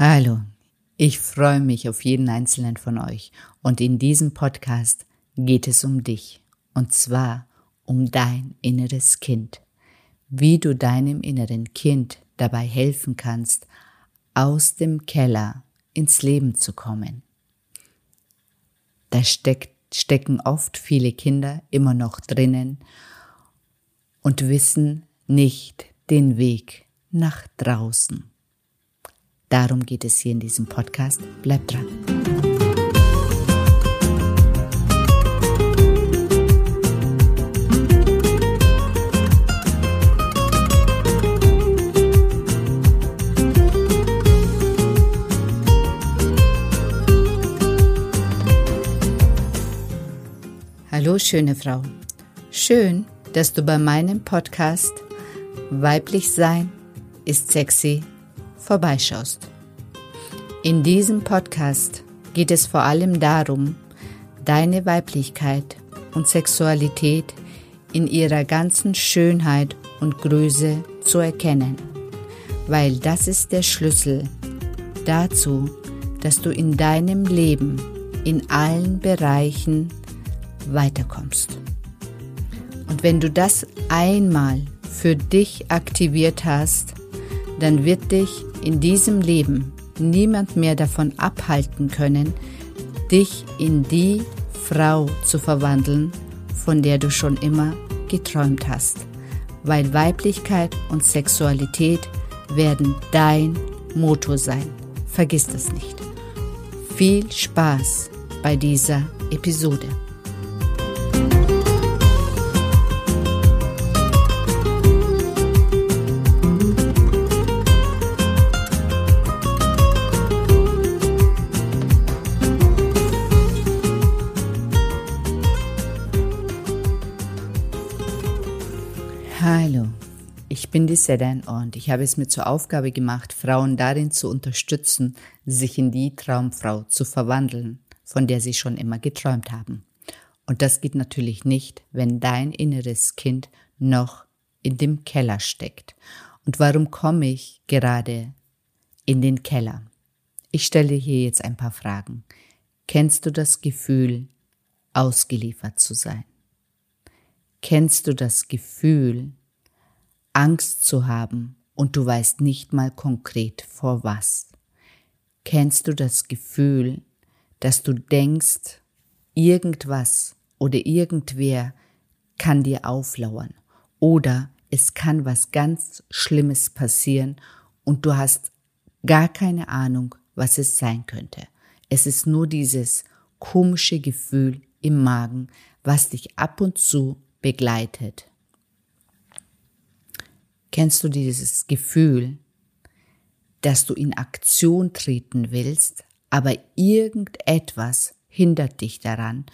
Hallo, ich freue mich auf jeden einzelnen von euch und in diesem Podcast geht es um dich und zwar um dein inneres Kind, wie du deinem inneren Kind dabei helfen kannst, aus dem Keller ins Leben zu kommen. Da steckt, stecken oft viele Kinder immer noch drinnen und wissen nicht den Weg nach draußen. Darum geht es hier in diesem Podcast. Bleibt dran. Hallo schöne Frau. Schön, dass du bei meinem Podcast Weiblich Sein ist sexy vorbeischaust. In diesem Podcast geht es vor allem darum, deine Weiblichkeit und Sexualität in ihrer ganzen Schönheit und Größe zu erkennen, weil das ist der Schlüssel dazu, dass du in deinem Leben in allen Bereichen weiterkommst. Und wenn du das einmal für dich aktiviert hast, dann wird dich in diesem Leben niemand mehr davon abhalten können, dich in die Frau zu verwandeln, von der du schon immer geträumt hast. Weil Weiblichkeit und Sexualität werden dein Motto sein. Vergiss das nicht. Viel Spaß bei dieser Episode. Ich bin die Sedan und ich habe es mir zur Aufgabe gemacht, Frauen darin zu unterstützen, sich in die Traumfrau zu verwandeln, von der sie schon immer geträumt haben. Und das geht natürlich nicht, wenn dein inneres Kind noch in dem Keller steckt. Und warum komme ich gerade in den Keller? Ich stelle hier jetzt ein paar Fragen. Kennst du das Gefühl, ausgeliefert zu sein? Kennst du das Gefühl, Angst zu haben und du weißt nicht mal konkret vor was? Kennst du das Gefühl, dass du denkst, irgendwas oder irgendwer kann dir auflauern oder es kann was ganz Schlimmes passieren und du hast gar keine Ahnung, was es sein könnte. Es ist nur dieses komische Gefühl im Magen, was dich ab und zu begleitet. Kennst du dieses Gefühl, dass du in Aktion treten willst, aber irgendetwas hindert dich daran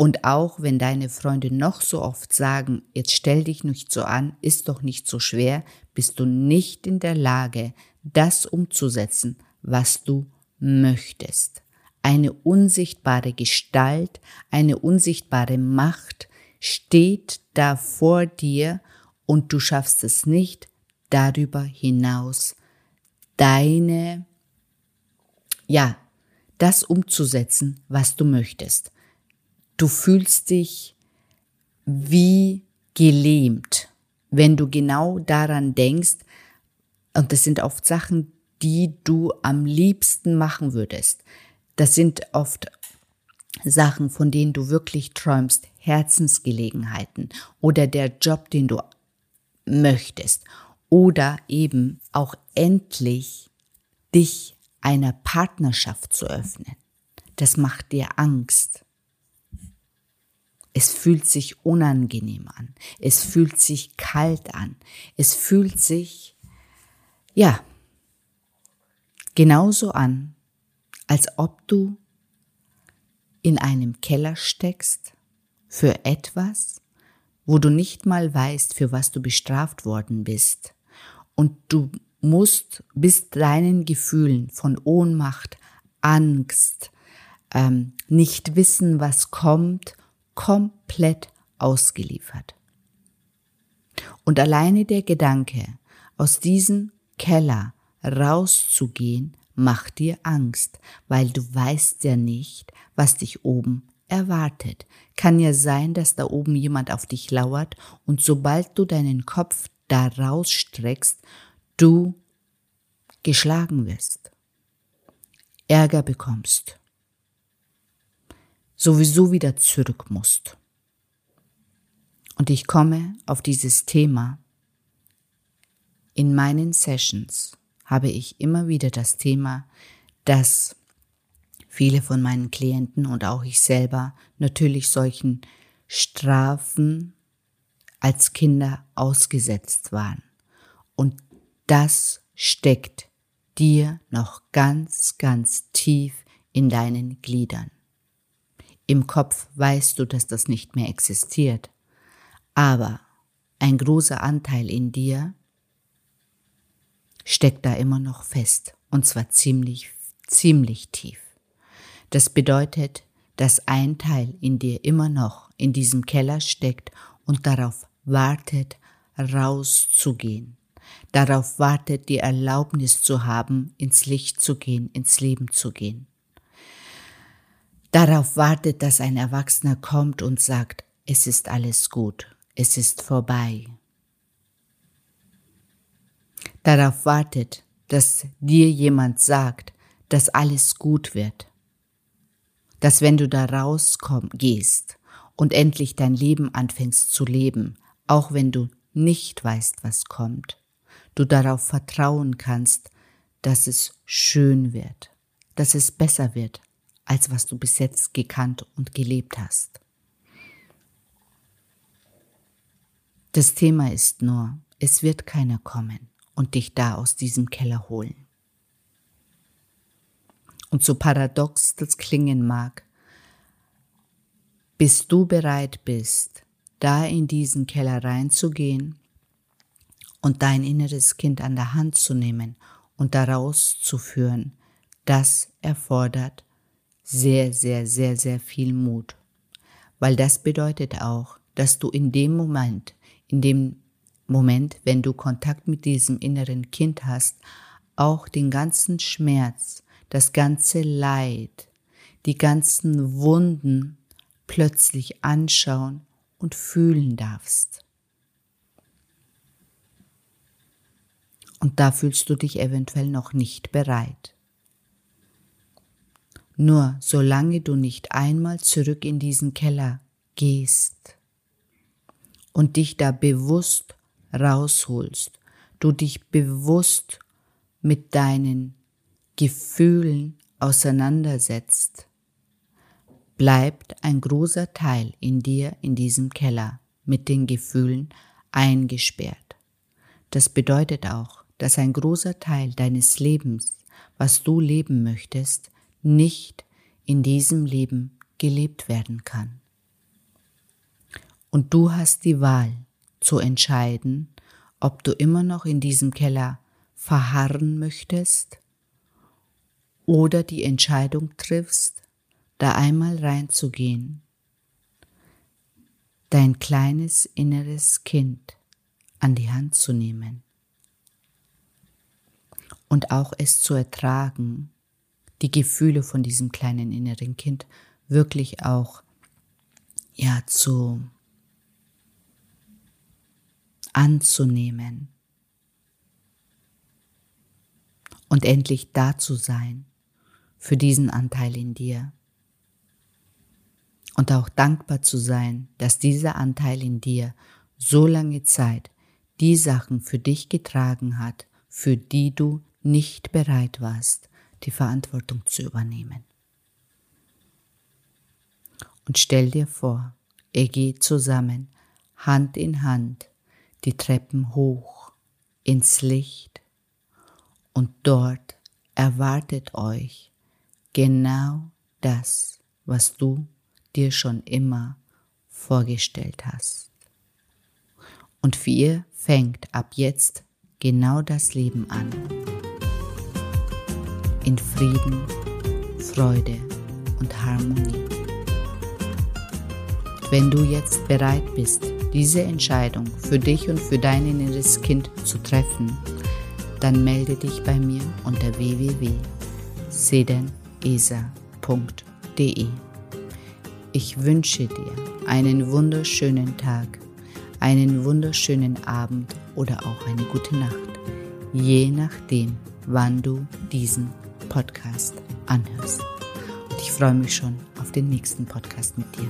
und auch wenn deine Freunde noch so oft sagen, jetzt stell dich nicht so an, ist doch nicht so schwer, bist du nicht in der Lage, das umzusetzen, was du möchtest. Eine unsichtbare Gestalt, eine unsichtbare Macht steht da vor dir und du schaffst es nicht, darüber hinaus deine, ja, das umzusetzen, was du möchtest. Du fühlst dich wie gelähmt, wenn du genau daran denkst, und das sind oft Sachen, die du am liebsten machen würdest. Das sind oft Sachen, von denen du wirklich träumst, Herzensgelegenheiten oder der Job, den du möchtest oder eben auch endlich dich einer Partnerschaft zu öffnen. Das macht dir Angst. Es fühlt sich unangenehm an. Es fühlt sich kalt an. Es fühlt sich, ja, genauso an, als ob du in einem Keller steckst für etwas, wo du nicht mal weißt, für was du bestraft worden bist. Und du musst, bist deinen Gefühlen von Ohnmacht, Angst, ähm, nicht wissen, was kommt, komplett ausgeliefert. Und alleine der Gedanke, aus diesem Keller rauszugehen, macht dir Angst, weil du weißt ja nicht, was dich oben erwartet. Kann ja sein, dass da oben jemand auf dich lauert und sobald du deinen Kopf da rausstreckst, du geschlagen wirst, Ärger bekommst, sowieso wieder zurück musst. Und ich komme auf dieses Thema. In meinen Sessions habe ich immer wieder das Thema, dass viele von meinen Klienten und auch ich selber natürlich solchen Strafen als Kinder ausgesetzt waren. Und das steckt dir noch ganz, ganz tief in deinen Gliedern. Im Kopf weißt du, dass das nicht mehr existiert, aber ein großer Anteil in dir steckt da immer noch fest, und zwar ziemlich, ziemlich tief. Das bedeutet, dass ein Teil in dir immer noch in diesem Keller steckt und darauf wartet, rauszugehen. Darauf wartet, die Erlaubnis zu haben, ins Licht zu gehen, ins Leben zu gehen. Darauf wartet, dass ein Erwachsener kommt und sagt, es ist alles gut, es ist vorbei. Darauf wartet, dass dir jemand sagt, dass alles gut wird. Dass wenn du da rausgehst und endlich dein Leben anfängst zu leben, auch wenn du nicht weißt, was kommt, du darauf vertrauen kannst, dass es schön wird, dass es besser wird, als was du bis jetzt gekannt und gelebt hast. Das Thema ist nur, es wird keiner kommen und dich da aus diesem Keller holen. Und so paradox das klingen mag, bis du bereit bist, da in diesen Keller reinzugehen und dein inneres Kind an der Hand zu nehmen und daraus zu führen, das erfordert sehr, sehr, sehr, sehr viel Mut. Weil das bedeutet auch, dass du in dem Moment, in dem Moment, wenn du Kontakt mit diesem inneren Kind hast, auch den ganzen Schmerz, das ganze Leid, die ganzen Wunden plötzlich anschauen und fühlen darfst. Und da fühlst du dich eventuell noch nicht bereit. Nur solange du nicht einmal zurück in diesen Keller gehst und dich da bewusst rausholst, du dich bewusst mit deinen Gefühlen auseinandersetzt, bleibt ein großer Teil in dir in diesem Keller mit den Gefühlen eingesperrt. Das bedeutet auch, dass ein großer Teil deines Lebens, was du leben möchtest, nicht in diesem Leben gelebt werden kann. Und du hast die Wahl zu entscheiden, ob du immer noch in diesem Keller verharren möchtest oder die Entscheidung triffst, da einmal reinzugehen, dein kleines inneres Kind an die Hand zu nehmen und auch es zu ertragen, die Gefühle von diesem kleinen inneren Kind wirklich auch ja zu anzunehmen und endlich da zu sein für diesen Anteil in dir und auch dankbar zu sein, dass dieser Anteil in dir so lange Zeit die Sachen für dich getragen hat, für die du nicht bereit warst, die Verantwortung zu übernehmen. Und stell dir vor, ihr geht zusammen, Hand in Hand, die Treppen hoch ins Licht und dort erwartet euch genau das, was du dir schon immer vorgestellt hast. Und für ihr fängt ab jetzt genau das Leben an. In Frieden, Freude und Harmonie. Und wenn du jetzt bereit bist, diese Entscheidung für dich und für dein inneres Kind zu treffen, dann melde dich bei mir unter www sedenesa.de. Ich wünsche dir einen wunderschönen Tag, einen wunderschönen Abend oder auch eine gute Nacht, je nachdem, wann du diesen Podcast anhörst. Und ich freue mich schon auf den nächsten Podcast mit dir.